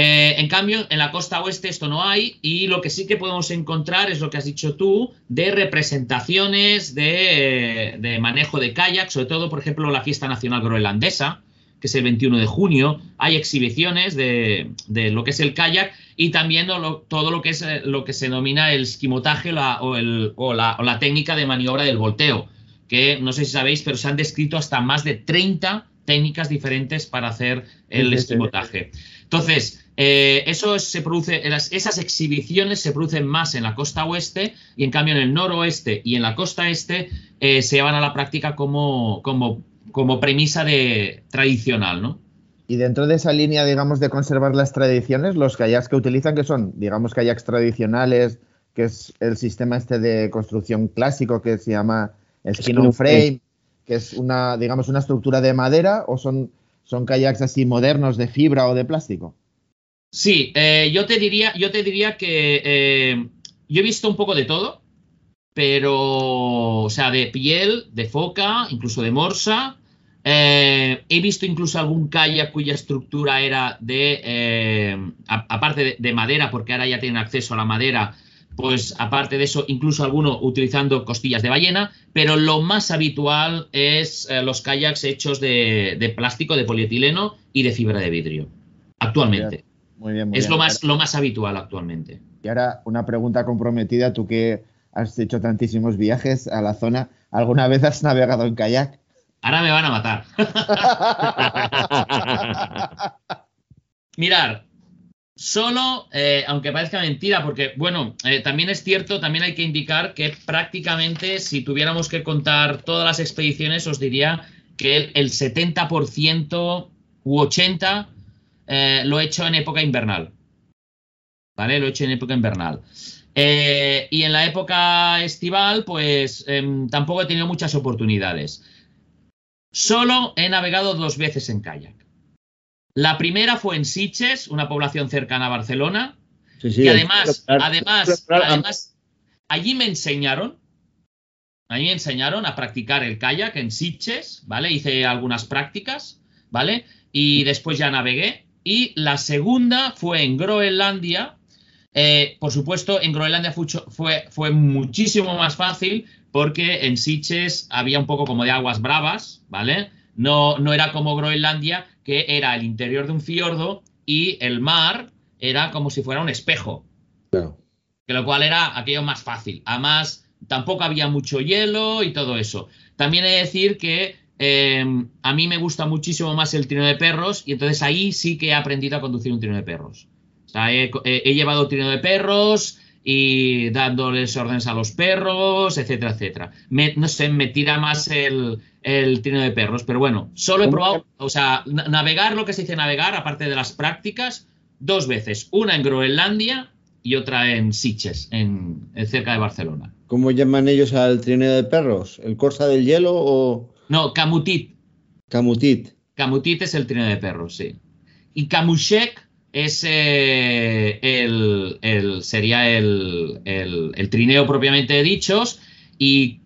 Eh, en cambio, en la costa oeste esto no hay y lo que sí que podemos encontrar es lo que has dicho tú de representaciones de, de manejo de kayak, sobre todo, por ejemplo, la fiesta nacional groenlandesa, que es el 21 de junio. Hay exhibiciones de, lo que es el kayak y también todo lo que es eh, lo que se denomina el esquimotaje o, la, técnica de maniobra del volteo, que no sé si sabéis, pero se han descrito hasta más de 30 técnicas diferentes para hacer el esquimotaje. Entonces, eh, eso se produce, esas exhibiciones se producen más en la costa oeste y en cambio en el noroeste y en la costa este eh, se llevan a la práctica como, como como premisa de tradicional, ¿no? Y dentro de esa línea, digamos, de conservar las tradiciones, los kayaks que utilizan, que son, digamos, kayaks tradicionales, que es el sistema este de construcción clásico que se llama skin on frame, que es una, digamos, una estructura de madera, o son, son kayaks así modernos de fibra o de plástico? Sí, eh, yo te diría, yo te diría que eh, yo he visto un poco de todo, pero, o sea, de piel, de foca, incluso de morsa, eh, he visto incluso algún kayak cuya estructura era de, eh, aparte de, madera, porque ahora ya tienen acceso a la madera, pues aparte de eso, incluso alguno utilizando costillas de ballena, pero lo más habitual es eh, los kayaks hechos de, plástico, de polietileno y de fibra de vidrio, actualmente. Muy bien, es Lo, más, lo más habitual actualmente. Y ahora una pregunta comprometida, tú que has hecho tantísimos viajes a la zona, ¿alguna vez has navegado en kayak? Ahora me van a matar. (laughs) Mirar, solo, eh, aunque parezca mentira, porque, bueno, eh, también es cierto, también hay que indicar que prácticamente si tuviéramos que contar todas las expediciones, os diría que el, 70% u 80% eh, lo he hecho en época invernal. ¿Vale? Lo he hecho en época invernal. y en la época estival, pues em, tampoco he tenido muchas oportunidades. Solo he navegado dos veces en kayak. La primera fue en Siches, una población cercana a Barcelona. y además, además, además, allí me enseñaron, allí me enseñaron a practicar el kayak en Siches, ¿vale? Hice algunas prácticas, ¿vale? Y después ya navegué. Y la segunda fue en Groenlandia. Eh, por supuesto, en Groenlandia fue, fue, muchísimo más fácil porque en Sitges había un poco como de aguas bravas, ¿vale? No, no era como Groenlandia, que era el interior de un fiordo y el mar era como si fuera un espejo. Que lo cual era aquello más fácil. Además, tampoco había mucho hielo y todo eso. También he de decir que em, a mí me gusta muchísimo más el trino de perros y entonces ahí sí que he aprendido a conducir un trino de perros. O sea, he, llevado trino de perros y dándoles órdenes a los perros, etcétera, etcétera. no sé, me tira más el, el trino de perros, pero bueno, solo he probado, o sea, navegar lo que se dice navegar, aparte de las prácticas, dos veces. Una en Groenlandia y otra en Sitges, en, cerca de Barcelona. ¿Cómo llaman ellos al trineo de perros? ¿El Corsa del Hielo o...? No, Camutit. Camutit. Camutit es el trineo de perros, sí. Y Camushek es eh, el, sería el, trineo propiamente dichos y,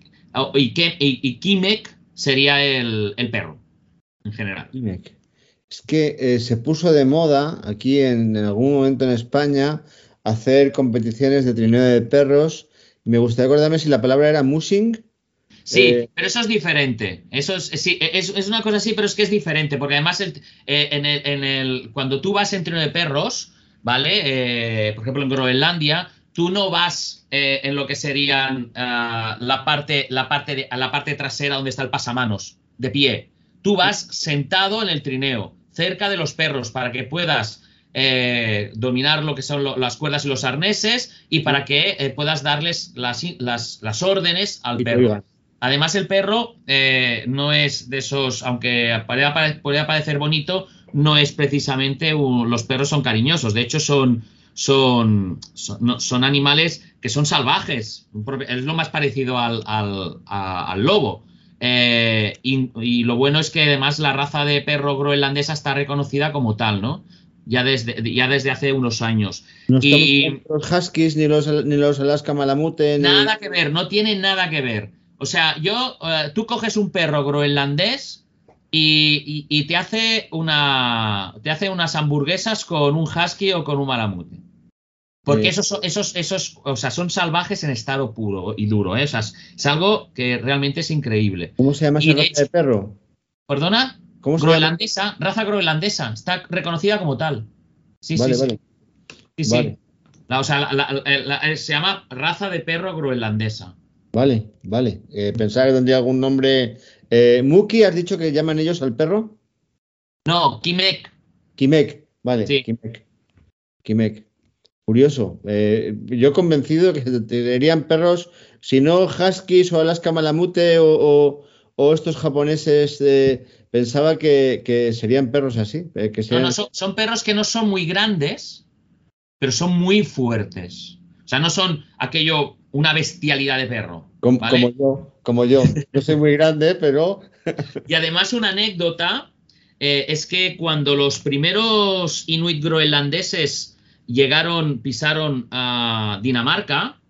y, y, Kimek sería el, perro, en general. Kimek. Es que eh, se puso de moda aquí en, en algún momento en España hacer competiciones de trineo de perros. Me gustaría acordarme si la palabra era mushing. Sí, eh, pero eso es diferente. Eso es, sí, es, una cosa así, pero es que es diferente, porque además el, eh, en, el, en, el, cuando tú vas en trineo de perros, ¿vale? Eh, por ejemplo, en Groenlandia, tú no vas en lo que serían ah, la, parte, la, parte de, la parte trasera donde está el pasamanos, de pie. Tú vas sentado en el trineo, cerca de los perros, para que puedas eh, dominar lo que son las cuerdas y los arneses y para que eh, puedas darles las, las, órdenes al perro. Además, el perro eh, no es de esos, aunque podría parecer bonito, no es precisamente los perros son cariñosos. De hecho, son, son, son, animales que son salvajes. Es lo más parecido al, al, lobo. y, y, lo bueno es que además la raza de perro groenlandesa está reconocida como tal, ¿no? ya desde, ya desde hace unos años. No y los Huskies ni los, ni los Alaska Malamute. Nada que ver, no tiene nada que ver. O sea, yo, eh, tú coges un perro groenlandés y, te hace una, te hace unas hamburguesas con un husky o con un malamute. Porque esos, esos, esos, o sea, son salvajes en estado puro y duro, ¿eh? es algo que realmente es increíble. ¿Cómo se llama ese perro? ¿Perdona? groenlandesa, raza groenlandesa, está reconocida como tal. Sí, sí, sí. Sí, sí. o sea, se llama raza de perro groenlandesa. Vale, vale. Eh, pensaba que tendría algún nombre. Eh, Muki, ¿has dicho que llaman ellos al perro? No, Kimek. Kimek, vale. Sí. Kimek. Kimek. Curioso. Eh, yo convencido que tendrían perros, si no huskies o Alaska Malamute o, o estos japoneses de pensaba que, serían perros así. Eh, que no, son, perros que no son muy grandes, pero son muy fuertes. O sea, no son aquello, una bestialidad de perro. Como, yo, como yo. Yo soy muy grande, pero. (laughs) y además, una anécdota eh, es que cuando los primeros inuit groenlandeses llegaron, pisaron a Dinamarca,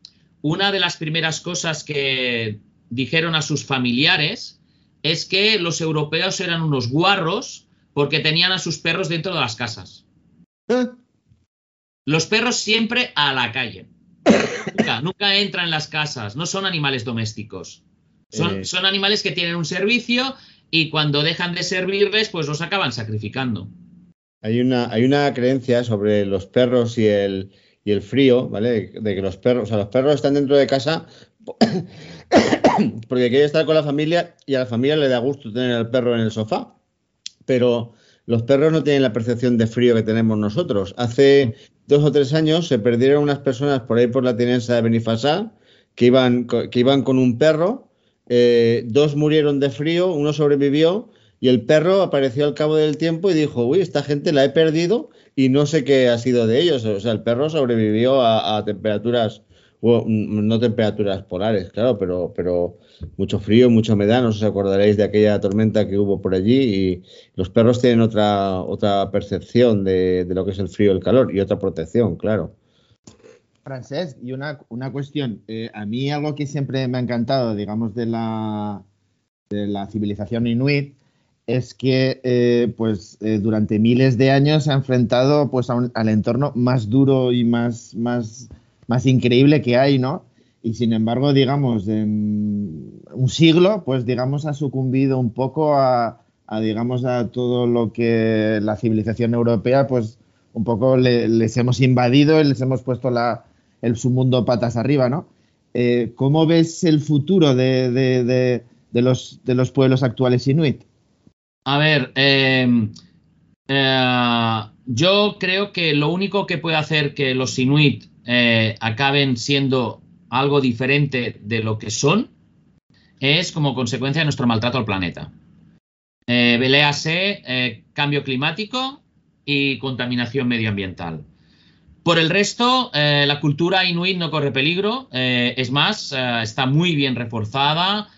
una de las primeras cosas que dijeron a sus familiares es que los europeos eran unos guarros porque tenían a sus perros dentro de las casas. ¿Eh? Los perros siempre a la calle. (laughs) nunca, entran en las casas, no son animales domésticos. Son, eh. son, animales que tienen un servicio y cuando dejan de servirles, pues los acaban sacrificando. Hay una, hay una creencia sobre los perros y el, y el frío, ¿vale? De que los perros, o sea, los perros están dentro de casa (coughs) porque quiere estar con la familia y a la familia le da gusto tener al perro en el sofá. Pero los perros no tienen la percepción de frío que tenemos nosotros. Hace dos o tres años se perdieron unas personas por ahí por la tinensa de Benifasá que iban, que iban con un perro. Eh, dos murieron de frío, uno sobrevivió y el perro apareció al cabo del tiempo y dijo, uy, esta gente la he perdido y no sé qué ha sido de ellos. O sea, el perro sobrevivió a temperaturas no temperaturas polares, claro, pero, pero mucho frío, mucha humedad. No os acordaréis de aquella tormenta que hubo por allí y los perros tienen otra, otra percepción de, lo que es el frío y el calor y otra protección, claro. Francés, y una, una cuestión. Eh, a mí algo que siempre me ha encantado, digamos, de la, de la civilización inuit es que eh, pues eh, durante miles de años se ha enfrentado pues al entorno más duro y más, más, más increíble que hay, ¿no? Y sin embargo, digamos, en un siglo, pues digamos, ha sucumbido un poco a, digamos, a todo lo que la civilización europea, pues un poco les hemos invadido y les hemos puesto la, el submundo patas arriba, ¿no? Eh, ¿Cómo ves el futuro de, los, pueblos actuales inuit? A ver, eh, eh, yo creo que lo único que puede hacer que los inuit acaben siendo algo diferente de lo que son es como consecuencia de nuestro maltrato al planeta. Eh, cambio climático y contaminación medioambiental. Por el resto, eh, la cultura inuit no corre peligro, eh, es más, eh, está muy bien reforzada.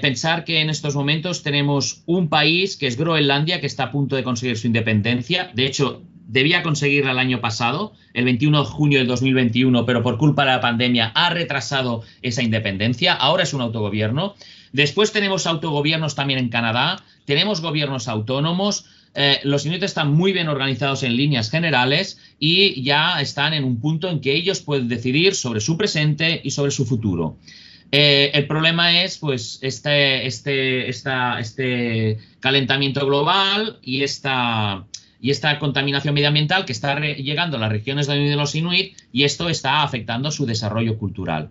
pensar que en estos momentos tenemos un país que es Groenlandia, que está a punto de conseguir su independencia. De hecho, debía conseguirla el año pasado, el 21 de junio del 2021, pero por culpa de la pandemia ha retrasado esa independencia. Ahora es un autogobierno. Después tenemos autogobiernos también en Canadá, tenemos gobiernos autónomos. Eh, los inuit están muy bien organizados en líneas generales y ya están en un punto en que ellos pueden decidir sobre su presente y sobre su futuro. Eh, el problema es, pues, este, este, este calentamiento global y esta, y esta contaminación medioambiental que está llegando a las regiones de los inuit y esto está afectando su desarrollo cultural.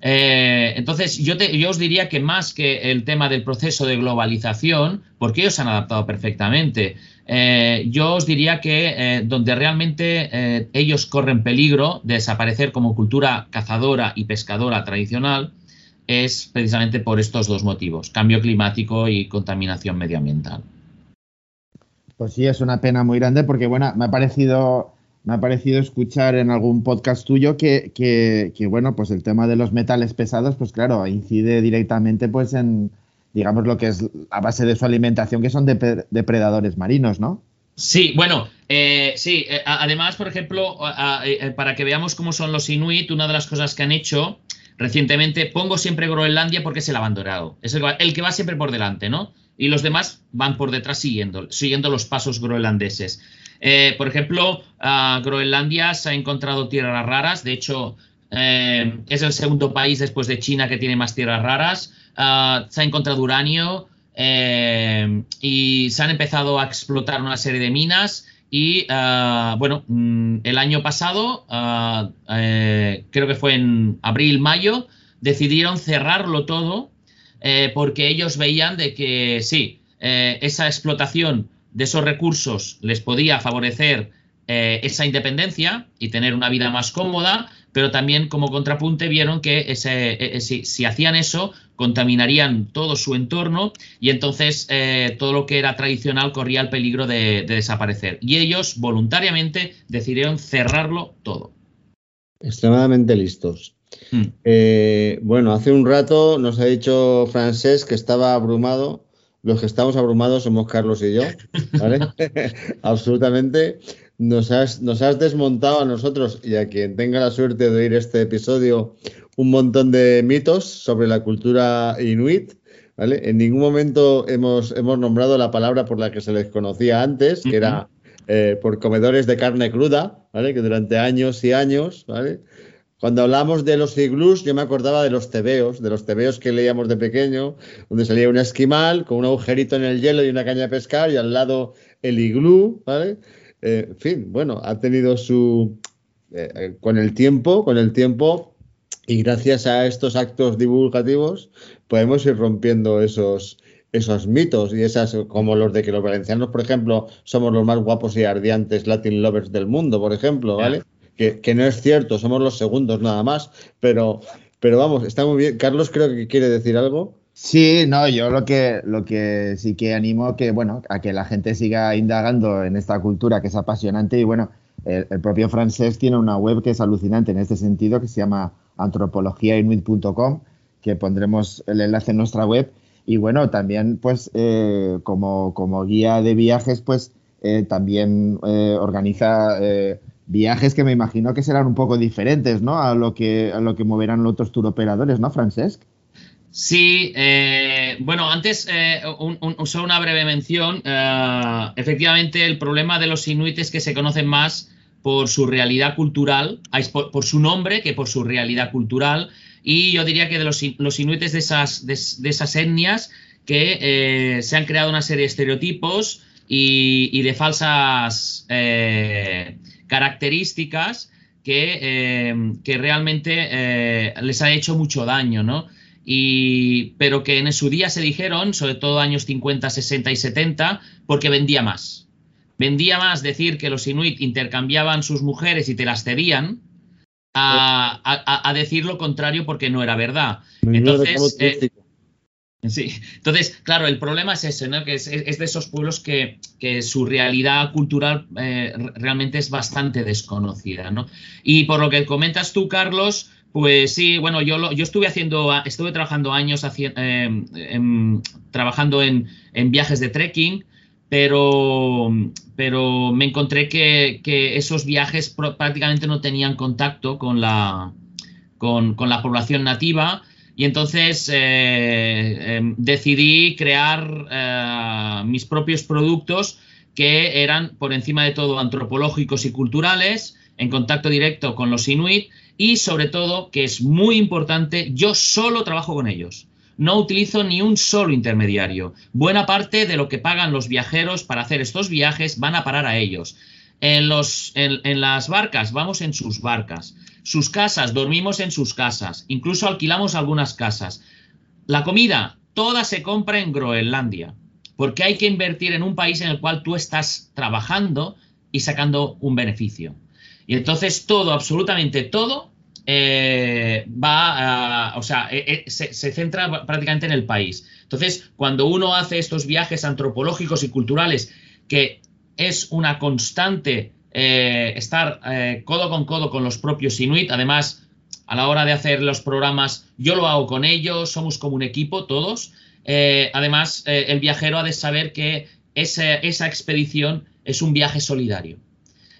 Eh, entonces, yo, os diría que más que el tema del proceso de globalización, porque ellos se han adaptado perfectamente, eh, yo os diría que eh, donde realmente ellos corren peligro de desaparecer como cultura cazadora y pescadora tradicional es precisamente por estos dos motivos, cambio climático y contaminación medioambiental. Pues sí, es una pena muy grande porque, bueno, me ha parecido me ha parecido escuchar en algún podcast tuyo que, que, bueno, pues el tema de los metales pesados, pues claro, incide directamente pues en, digamos, lo que es a base de su alimentación, que son depredadores marinos, ¿no? Sí, bueno, eh, sí, eh, además, por ejemplo, eh, para que veamos cómo son los inuit, una de las cosas que han hecho recientemente, pongo siempre Groenlandia porque es el abandonado, es el, el que va siempre por delante, ¿no? Y los demás van por detrás siguiendo, siguiendo los pasos groenlandeses. Eh, por ejemplo, Groenlandia se ha encontrado tierras raras, de hecho eh, es el segundo país después de China que tiene más tierras raras, ah, se ha encontrado uranio eh, y se han empezado a explotar una serie de minas y ah, bueno, mm, el año pasado, ah, creo que fue en abril, mayo, decidieron cerrarlo todo porque ellos veían de que sí, esa explotación de esos recursos les podía favorecer eh, esa independencia y tener una vida más cómoda, pero también como contrapunte vieron que e, e, si, hacían eso contaminarían todo su entorno y entonces eh, todo lo que era tradicional corría el peligro de, desaparecer. Y ellos voluntariamente decidieron cerrarlo todo. Extremadamente listos. Hmm. Eh, bueno, hace un rato nos ha dicho Francés que estaba abrumado los que estamos abrumados somos Carlos y yo, ¿vale? (laughs) (laughs) Absolutamente. Nos has, nos has desmontado a nosotros y a quien tenga la suerte de oír este episodio un montón de mitos sobre la cultura inuit. ¿vale? En ningún momento hemos, hemos nombrado la palabra por la que se les conocía antes, que era eh, por comedores de carne cruda, ¿vale? que durante años y años ¿vale? Cuando hablamos de los iglús, yo me acordaba de los tebeos, de los tebeos que leíamos de pequeño, donde salía un esquimal con un agujerito en el hielo y una caña de pescar y al lado el iglú, ¿vale? Eh, en fin, bueno, ha tenido su... Eh, eh, con el tiempo, con el tiempo y gracias a estos actos divulgativos podemos ir rompiendo esos, esos mitos y esas, como los de que los valencianos, por ejemplo, somos los más guapos y ardientes Latin lovers del mundo, por ejemplo, ¿vale? Que, no es cierto, somos los segundos nada más, pero, pero vamos, está muy bien. Carlos creo que quiere decir algo. Sí, no, yo lo que, lo que sí que animo que, bueno, a que la gente siga indagando en esta cultura que es apasionante y bueno, el, propio francés tiene una web que es alucinante en este sentido que se llama antropologiainuit.com que pondremos el enlace en nuestra web y bueno, también pues eh, como, como guía de viajes pues eh, también eh, organiza viajes que me imagino que serán un poco diferentes, ¿no? A lo que, a lo que moverán los otros turoperadores, ¿no, Francesc? Sí, eh, bueno, antes eh, solo una breve mención. Eh, efectivamente, el problema de los inuit es que se conocen más por su realidad cultural, por, su nombre que por su realidad cultural. Y yo diría que de los, los inuites de esas, de, esas etnias que se han creado una serie de estereotipos y, de falsas características que, que realmente les ha hecho mucho daño, ¿no? pero que en su día se dijeron, sobre todo años 50, 60 y 70, porque vendía más. Vendía más decir que los inuit intercambiaban sus mujeres y te las cedían, a, decir lo contrario porque no era verdad. Entonces, eh, sí. Entonces, claro, el problema es ese, ¿no? que es, de esos pueblos que, su realidad cultural eh, realmente es bastante desconocida. ¿no? Y por lo que comentas tú, Carlos, pues sí, bueno, yo, yo estuve haciendo, estuve trabajando años em, trabajando en, viajes de trekking, pero, pero me encontré que, esos viajes prácticamente no tenían contacto con la, con, la población nativa y entonces eh, em, decidí crear eh, mis propios productos que eran por encima de todo antropológicos y culturales, en contacto directo con los inuit y sobre todo, que es muy importante, yo solo trabajo con ellos. No utilizo ni un solo intermediario. Buena parte de lo que pagan los viajeros para hacer estos viajes van a parar a ellos. En, las barcas, vamos en sus barcas. Sus casas, dormimos en sus casas. Incluso alquilamos algunas casas. La comida, toda se compra en Groenlandia. Porque hay que invertir en un país en el cual tú estás trabajando y sacando un beneficio. Y entonces todo, absolutamente todo, eh, va a, o sea, eh, eh, se, centra prácticamente en el país. Entonces, cuando uno hace estos viajes antropológicos y culturales, que es una constante estar codo con codo con los propios inuit, además, a la hora de hacer los programas, yo lo hago con ellos, somos como un equipo todos. además, el viajero ha de saber que esa expedición es un viaje solidario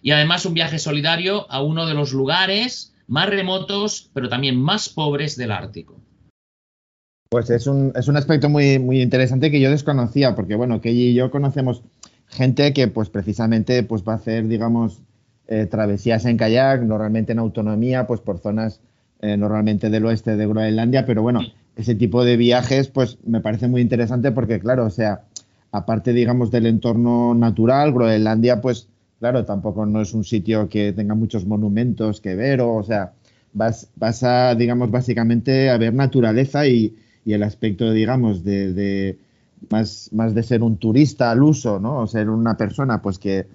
y además un viaje solidario a uno de los lugares más remotos, pero también más pobres del Ártico. Pues es un, es un aspecto muy, muy interesante que yo desconocía, porque bueno, que y yo conocemos gente que pues precisamente pues va a hacer, digamos, eh, travesías en kayak, normalmente en autonomía, pues por zonas eh, normalmente del oeste de Groenlandia, pero bueno, ese tipo de viajes pues me parece muy interesante porque claro, o sea, aparte digamos del entorno natural, Groenlandia pues claro, tampoco no es un sitio que tenga muchos monumentos que ver, o, sea, vas, vas a, digamos, básicamente a ver naturaleza y, el aspecto, digamos, de, más, más, de ser un turista al uso, ¿no? O ser una persona, pues, que,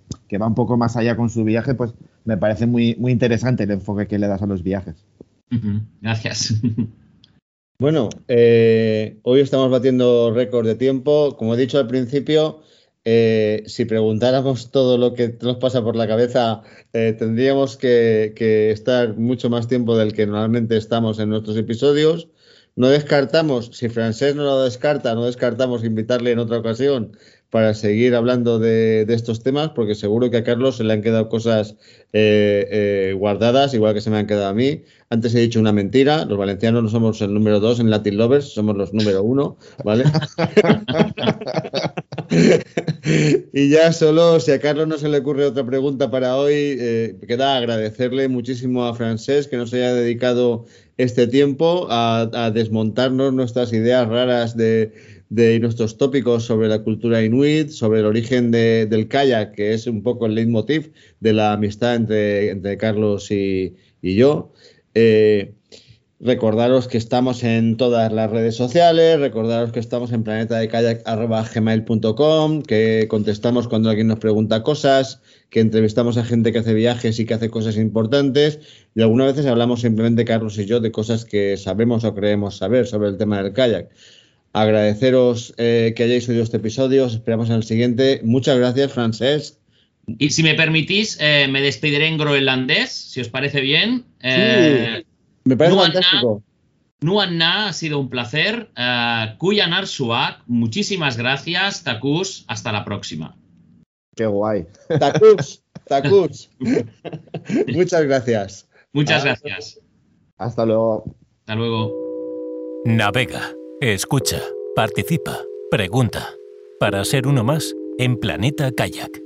va un poco más allá con su viaje, pues, me parece muy, muy interesante el enfoque que le das a los viajes. Gracias. (laughs) Bueno, eh, hoy estamos batiendo récord de tiempo. Como he dicho al principio, eh, si preguntáramos todo lo que nos pasa por la cabeza, eh, tendríamos que, estar mucho más tiempo del que normalmente estamos en nuestros episodios. No descartamos, si Francés no lo descarta, no descartamos invitarle en otra ocasión para seguir hablando de, estos temas, porque seguro que a Carlos se le han quedado cosas eh, eh, guardadas, igual que se me han quedado a mí. Antes he dicho una mentira, los valencianos no somos el número dos en Latin Lovers, somos los número uno, ¿vale? (laughs) y ya solo, si a Carlos no se le ocurre otra pregunta para hoy, eh, queda agradecerle muchísimo a Francés que nos haya dedicado este tiempo a desmontarnos nuestras ideas raras de de nuestros tópicos sobre la cultura inuit, sobre el origen del kayak, que es un poco el leitmotiv de la amistad entre, entre Carlos y, yo. Eh, recordaros que estamos en todas las redes sociales, recordaros que estamos en planetadecayak.gmail.com, que contestamos cuando alguien nos pregunta cosas, que entrevistamos a gente que hace viajes y que hace cosas importantes, y algunas veces hablamos simplemente Carlos y yo de cosas que sabemos o creemos saber sobre el tema del kayak. Agradeceros eh, que hayáis oído este episodio. Os esperamos en el siguiente. Muchas gracias, Francesc. Y si me permitís, eh, me despediré en groenlandés, si os parece bien. Eh, me parece fantástico. Nuanna, ha sido un placer. Kuyanar Suak, muchísimas gracias. Takus, hasta la próxima. Qué guay. (laughs) Takus, Takus. (laughs) Muchas gracias. Muchas gracias. Hasta luego. Hasta luego. Navega Escucha, participa, pregunta. Para ser uno más en Planeta Kayak.